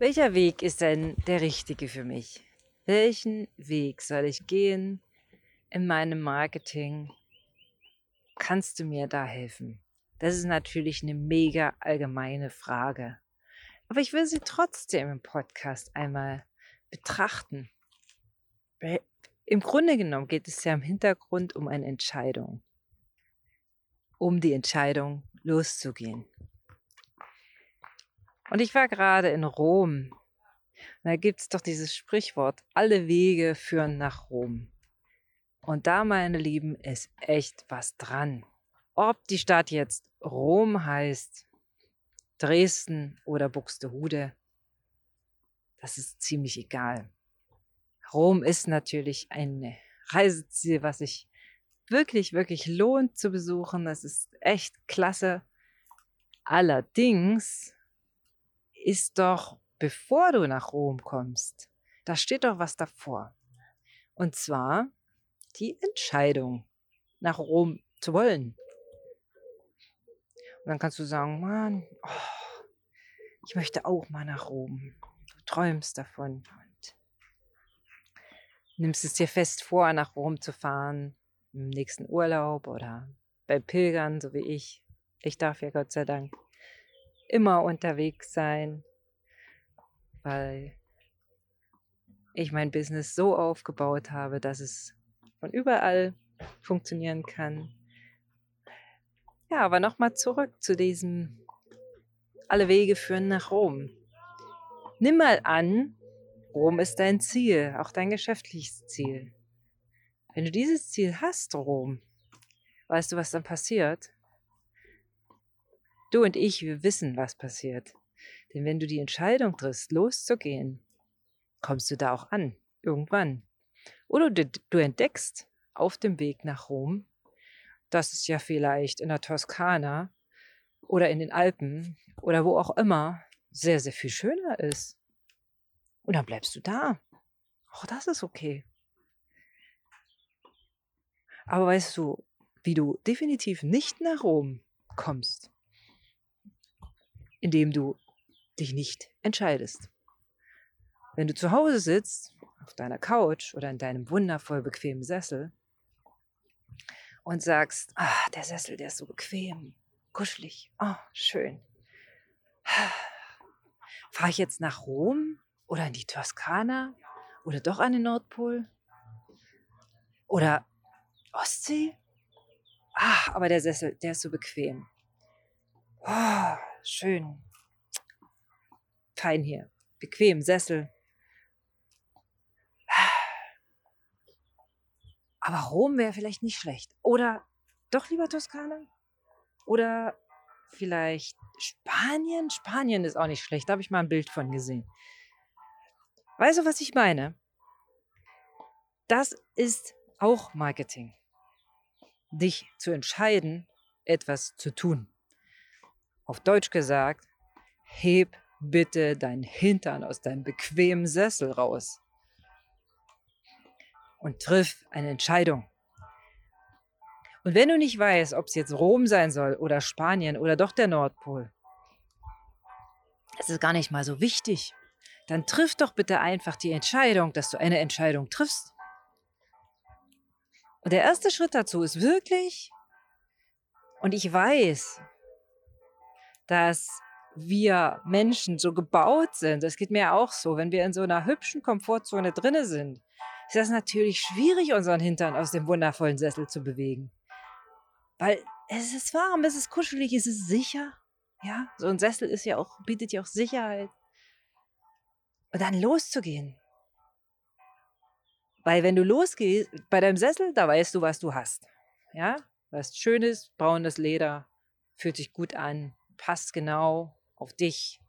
Welcher Weg ist denn der richtige für mich? Welchen Weg soll ich gehen in meinem Marketing? Kannst du mir da helfen? Das ist natürlich eine mega allgemeine Frage. Aber ich will sie trotzdem im Podcast einmal betrachten. Im Grunde genommen geht es ja im Hintergrund um eine Entscheidung. Um die Entscheidung loszugehen. Und ich war gerade in Rom. Da gibt es doch dieses Sprichwort, alle Wege führen nach Rom. Und da, meine Lieben, ist echt was dran. Ob die Stadt jetzt Rom heißt, Dresden oder Buxtehude, das ist ziemlich egal. Rom ist natürlich ein Reiseziel, was sich wirklich, wirklich lohnt zu besuchen. Das ist echt klasse. Allerdings ist doch, bevor du nach Rom kommst, da steht doch was davor. Und zwar die Entscheidung, nach Rom zu wollen. Und dann kannst du sagen, Mann, oh, ich möchte auch mal nach Rom. Du träumst davon und nimmst es dir fest vor, nach Rom zu fahren im nächsten Urlaub oder bei Pilgern, so wie ich. Ich darf ja Gott sei Dank immer unterwegs sein, weil ich mein Business so aufgebaut habe, dass es von überall funktionieren kann. Ja, aber nochmal zurück zu diesem, alle Wege führen nach Rom. Nimm mal an, Rom ist dein Ziel, auch dein geschäftliches Ziel. Wenn du dieses Ziel hast, Rom, weißt du, was dann passiert? Du und ich, wir wissen, was passiert. Denn wenn du die Entscheidung triffst, loszugehen, kommst du da auch an, irgendwann. Oder du, du entdeckst auf dem Weg nach Rom, dass es ja vielleicht in der Toskana oder in den Alpen oder wo auch immer sehr, sehr viel schöner ist. Und dann bleibst du da. Auch das ist okay. Aber weißt du, wie du definitiv nicht nach Rom kommst? Indem du dich nicht entscheidest. Wenn du zu Hause sitzt, auf deiner Couch oder in deinem wundervoll bequemen Sessel und sagst, ah, der Sessel, der ist so bequem, kuschelig, oh, schön. Fahre ich jetzt nach Rom oder in die Toskana oder doch an den Nordpol? Oder Ostsee? Ah, aber der Sessel, der ist so bequem. Oh, schön. Fein hier. Bequem, Sessel. Aber Rom wäre vielleicht nicht schlecht. Oder doch lieber Toskana? Oder vielleicht Spanien? Spanien ist auch nicht schlecht. Da habe ich mal ein Bild von gesehen. Weißt du, was ich meine? Das ist auch Marketing. Dich zu entscheiden, etwas zu tun. Auf Deutsch gesagt, heb bitte dein Hintern aus deinem bequemen Sessel raus und triff eine Entscheidung. Und wenn du nicht weißt, ob es jetzt Rom sein soll oder Spanien oder doch der Nordpol, es ist gar nicht mal so wichtig. Dann triff doch bitte einfach die Entscheidung, dass du eine Entscheidung triffst. Und der erste Schritt dazu ist wirklich, und ich weiß, dass wir Menschen so gebaut sind. Das geht mir auch so. Wenn wir in so einer hübschen Komfortzone drinne sind, ist das natürlich schwierig, unseren Hintern aus dem wundervollen Sessel zu bewegen. Weil es ist warm, es ist kuschelig, es ist sicher. Ja, so ein Sessel ist ja auch, bietet ja auch Sicherheit. Und dann loszugehen. Weil wenn du losgehst, bei deinem Sessel, da weißt du, was du hast. Ja, hast schönes, braunes Leder, fühlt sich gut an, passt genau auf dich.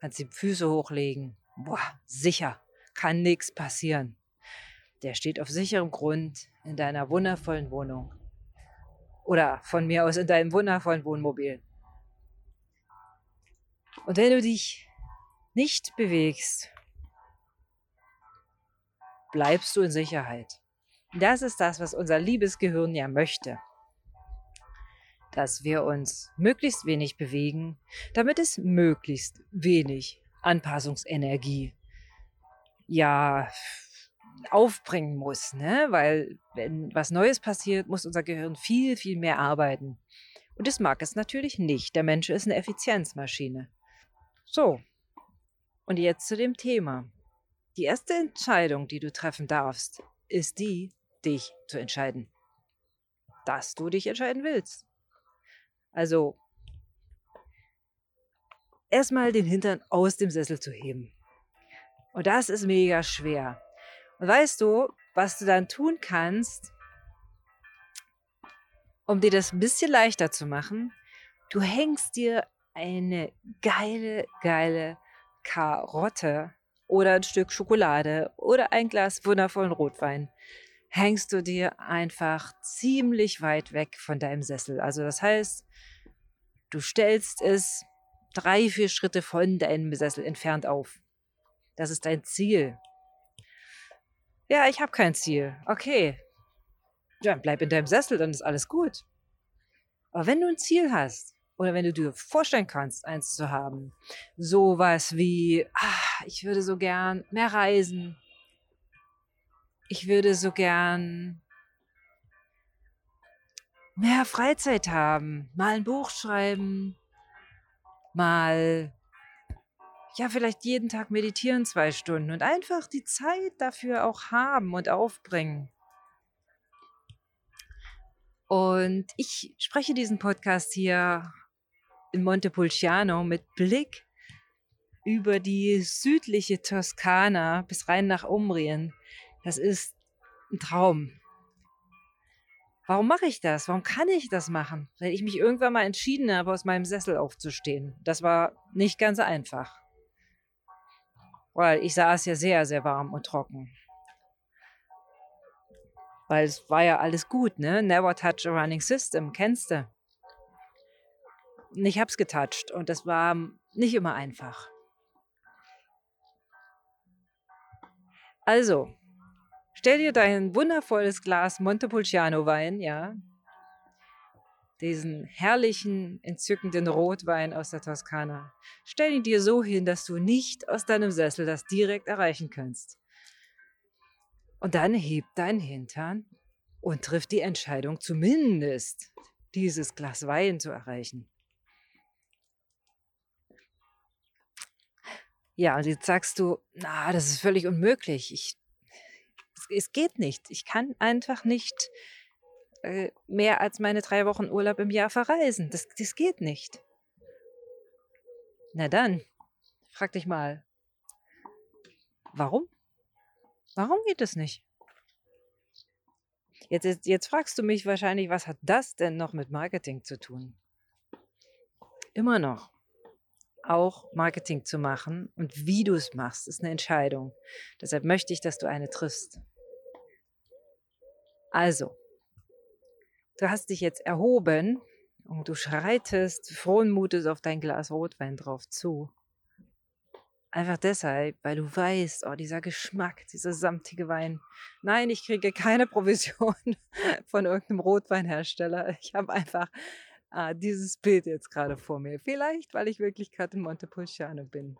Kannst die Füße hochlegen. Boah, sicher, kann nichts passieren. Der steht auf sicherem Grund in deiner wundervollen Wohnung. Oder von mir aus in deinem wundervollen Wohnmobil. Und wenn du dich nicht bewegst, bleibst du in Sicherheit. Das ist das, was unser liebes Gehirn ja möchte dass wir uns möglichst wenig bewegen, damit es möglichst wenig Anpassungsenergie ja aufbringen muss, ne? Weil wenn was Neues passiert, muss unser Gehirn viel, viel mehr arbeiten. Und das mag es natürlich nicht. Der Mensch ist eine Effizienzmaschine. So, und jetzt zu dem Thema. Die erste Entscheidung, die du treffen darfst, ist die, dich zu entscheiden. Dass du dich entscheiden willst. Also, erstmal den Hintern aus dem Sessel zu heben. Und das ist mega schwer. Und weißt du, was du dann tun kannst, um dir das ein bisschen leichter zu machen? Du hängst dir eine geile, geile Karotte oder ein Stück Schokolade oder ein Glas wundervollen Rotwein hängst du dir einfach ziemlich weit weg von deinem Sessel. Also das heißt, du stellst es drei, vier Schritte von deinem Sessel entfernt auf. Das ist dein Ziel. Ja, ich habe kein Ziel. Okay. Ja, bleib in deinem Sessel, dann ist alles gut. Aber wenn du ein Ziel hast, oder wenn du dir vorstellen kannst, eins zu haben, sowas wie, ah, ich würde so gern mehr reisen. Ich würde so gern mehr Freizeit haben, mal ein Buch schreiben, mal ja, vielleicht jeden Tag meditieren zwei Stunden und einfach die Zeit dafür auch haben und aufbringen. Und ich spreche diesen Podcast hier in Montepulciano mit Blick über die südliche Toskana bis rein nach Umbrien. Das ist ein Traum. Warum mache ich das? Warum kann ich das machen? Weil ich mich irgendwann mal entschieden habe, aus meinem Sessel aufzustehen. Das war nicht ganz einfach weil ich saß ja sehr, sehr warm und trocken. Weil es war ja alles gut, ne? Never touch a running system, kennst du. Und ich hab's getoucht und das war nicht immer einfach. Also, stell dir dein wundervolles Glas Montepulciano Wein, ja, diesen herrlichen, entzückenden Rotwein aus der Toskana. Stell ihn dir so hin, dass du nicht aus deinem Sessel das direkt erreichen kannst. Und dann heb deinen Hintern und triff die Entscheidung, zumindest dieses Glas Wein zu erreichen. Ja, und jetzt sagst du, na, das ist völlig unmöglich. Ich, es geht nicht. Ich kann einfach nicht äh, mehr als meine drei Wochen Urlaub im Jahr verreisen. Das, das geht nicht. Na dann, frag dich mal, warum? Warum geht es nicht? Jetzt, jetzt fragst du mich wahrscheinlich, was hat das denn noch mit Marketing zu tun? Immer noch. Auch Marketing zu machen und wie du es machst, ist eine Entscheidung. Deshalb möchte ich, dass du eine triffst. Also, du hast dich jetzt erhoben und du schreitest frohen Mutes auf dein Glas Rotwein drauf zu. Einfach deshalb, weil du weißt, oh, dieser Geschmack, dieser samtige Wein. Nein, ich kriege keine Provision von irgendeinem Rotweinhersteller. Ich habe einfach ah, dieses Bild jetzt gerade vor mir. Vielleicht, weil ich wirklich gerade in Montepulciano bin.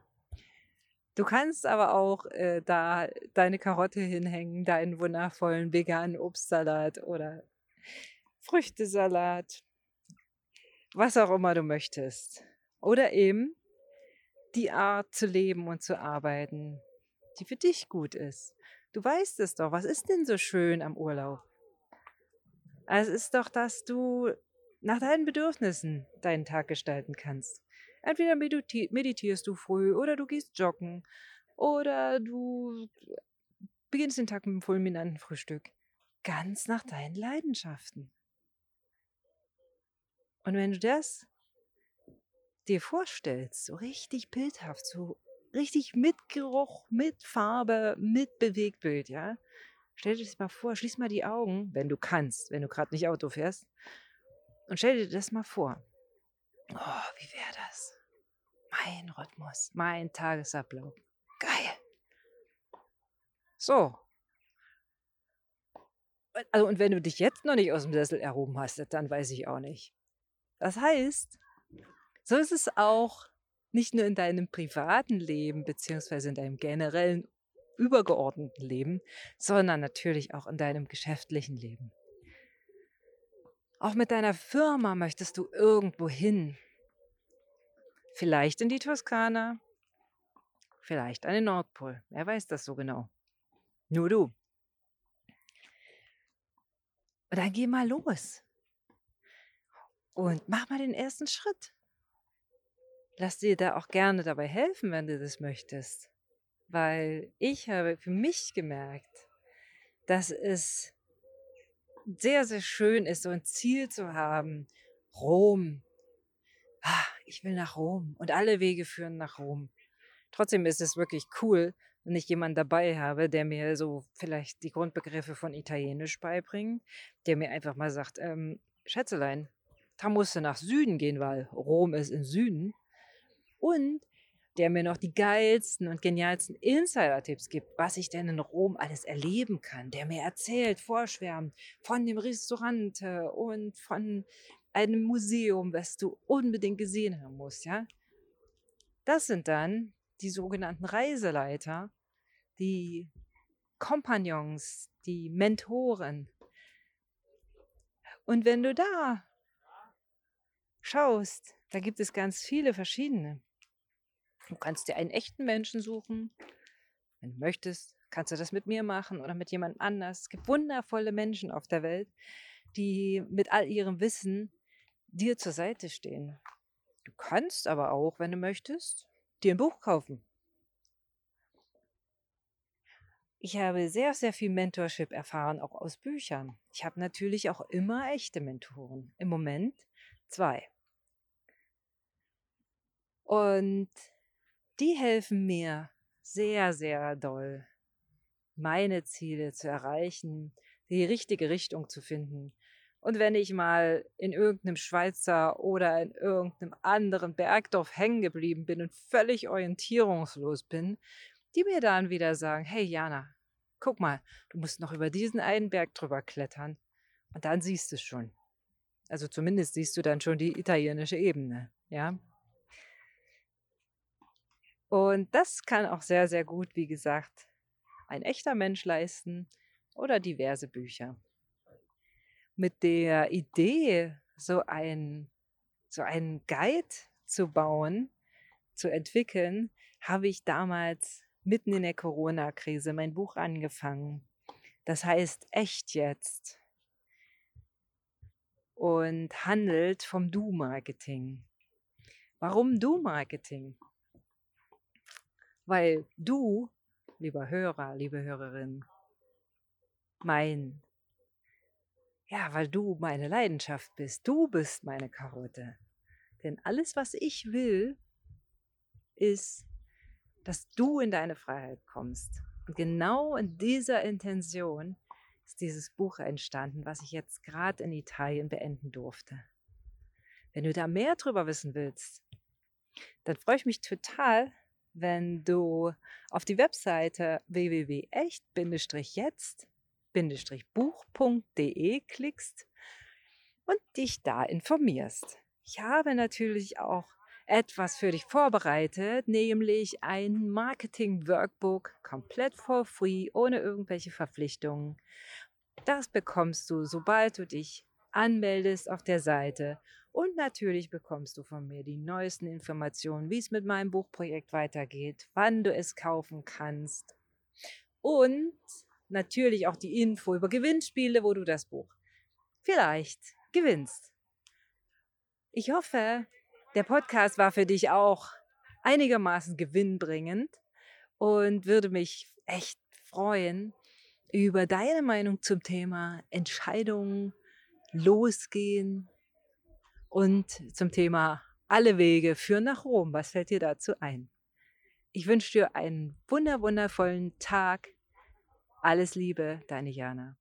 Du kannst aber auch äh, da deine Karotte hinhängen, deinen wundervollen veganen Obstsalat oder Früchtesalat, was auch immer du möchtest. Oder eben die Art zu leben und zu arbeiten, die für dich gut ist. Du weißt es doch. Was ist denn so schön am Urlaub? Es ist doch, dass du nach deinen Bedürfnissen deinen Tag gestalten kannst. Entweder meditierst du früh oder du gehst joggen oder du beginnst den Tag mit einem fulminanten Frühstück. Ganz nach deinen Leidenschaften. Und wenn du das dir vorstellst, so richtig bildhaft, so richtig mit Geruch, mit Farbe, mit Bewegtbild, ja, stell dir das mal vor, schließ mal die Augen, wenn du kannst, wenn du gerade nicht Auto fährst, und stell dir das mal vor. Oh, wie wäre das? Mein Rhythmus, mein Tagesablauf. Geil. So. Also, und wenn du dich jetzt noch nicht aus dem Sessel erhoben hast, dann weiß ich auch nicht. Das heißt, so ist es auch Nicht nur in deinem privaten Leben, beziehungsweise in deinem generellen, übergeordneten Leben, sondern natürlich auch in deinem geschäftlichen Leben. Auch mit deiner Firma möchtest du irgendwo hin. Vielleicht in die Toskana, vielleicht an den Nordpol. Wer weiß das so genau? Nur du. Und dann geh mal los. Und mach mal den ersten Schritt. Lass dir da auch gerne dabei helfen, wenn du das möchtest. Weil ich habe für mich gemerkt, dass es sehr, sehr schön ist, so ein Ziel zu haben. Rom. Ah, ich will nach Rom und alle Wege führen nach Rom. Trotzdem ist es wirklich cool, wenn ich jemanden dabei habe, der mir so vielleicht die Grundbegriffe von Italienisch beibringt, der mir einfach mal sagt, ähm, Schätzelein, da musst du nach Süden gehen, weil Rom ist im Süden. Und der mir noch die geilsten und genialsten Insider-Tipps gibt, was ich denn in Rom alles erleben kann, der mir erzählt, vorschwärmt von dem Restaurant und von einem Museum, was du unbedingt gesehen haben musst, ja. Das sind dann die sogenannten Reiseleiter, die Kompagnons, die Mentoren. Und wenn du da schaust, da gibt es ganz viele verschiedene. Du kannst dir einen echten Menschen suchen. Wenn du möchtest, kannst du das mit mir machen oder mit jemand anders. Es gibt wundervolle Menschen auf der Welt, die mit all ihrem Wissen dir zur Seite stehen. Du kannst aber auch, wenn du möchtest, dir ein Buch kaufen. Ich habe sehr, sehr viel Mentorship erfahren, auch aus Büchern. Ich habe natürlich auch immer echte Mentoren. Im Moment zwei. Und die helfen mir sehr, sehr doll, meine Ziele zu erreichen, die richtige Richtung zu finden. Und wenn ich mal in irgendeinem Schweizer oder in irgendeinem anderen Bergdorf hängen geblieben bin und völlig orientierungslos bin, die mir dann wieder sagen, hey Jana, guck mal, du musst noch über diesen einen Berg drüber klettern. Und dann siehst du es schon. Also zumindest siehst du dann schon die italienische Ebene, ja. Und das kann auch sehr, sehr gut, wie gesagt, ein echter Mensch leisten oder diverse Bücher. Mit der Idee, so ein, so einen Guide zu bauen, zu entwickeln, habe ich damals mitten in der Corona-Krise mein Buch angefangen. Das heißt Echt jetzt und handelt vom Du-Marketing. Warum Du-Marketing? Weil du, lieber Hörer, liebe Hörerin, mein, ja, weil du meine Leidenschaft bist, du bist meine Karotte. Denn alles, was ich will, ist, dass du in deine Freiheit kommst. Und genau in dieser Intention ist dieses Buch entstanden, was ich jetzt gerade in Italien beenden durfte. Wenn du da mehr drüber wissen willst, dann freue ich mich total, wenn du auf die Webseite www.echt-jetzt-buch.de klickst und dich da informierst. Ich habe natürlich auch etwas für dich vorbereitet, nämlich ein Marketing-Workbook komplett for free, ohne irgendwelche Verpflichtungen. Das bekommst du, sobald du dich anmeldest auf der Seite und natürlich bekommst du von mir die neuesten Informationen, wie es mit meinem Buchprojekt weitergeht, wann du es kaufen kannst. Und natürlich auch die Info über Gewinnspiele, wo du das Buch vielleicht gewinnst. Ich hoffe, der Podcast war für dich auch einigermaßen gewinnbringend und würde mich echt freuen über deine Meinung zum Thema Entscheidungen, losgehen, und zum Thema alle Wege führen nach Rom. Was fällt dir dazu ein? Ich wünsche dir einen wunder wundervollen Tag. Alles Liebe, deine Jana.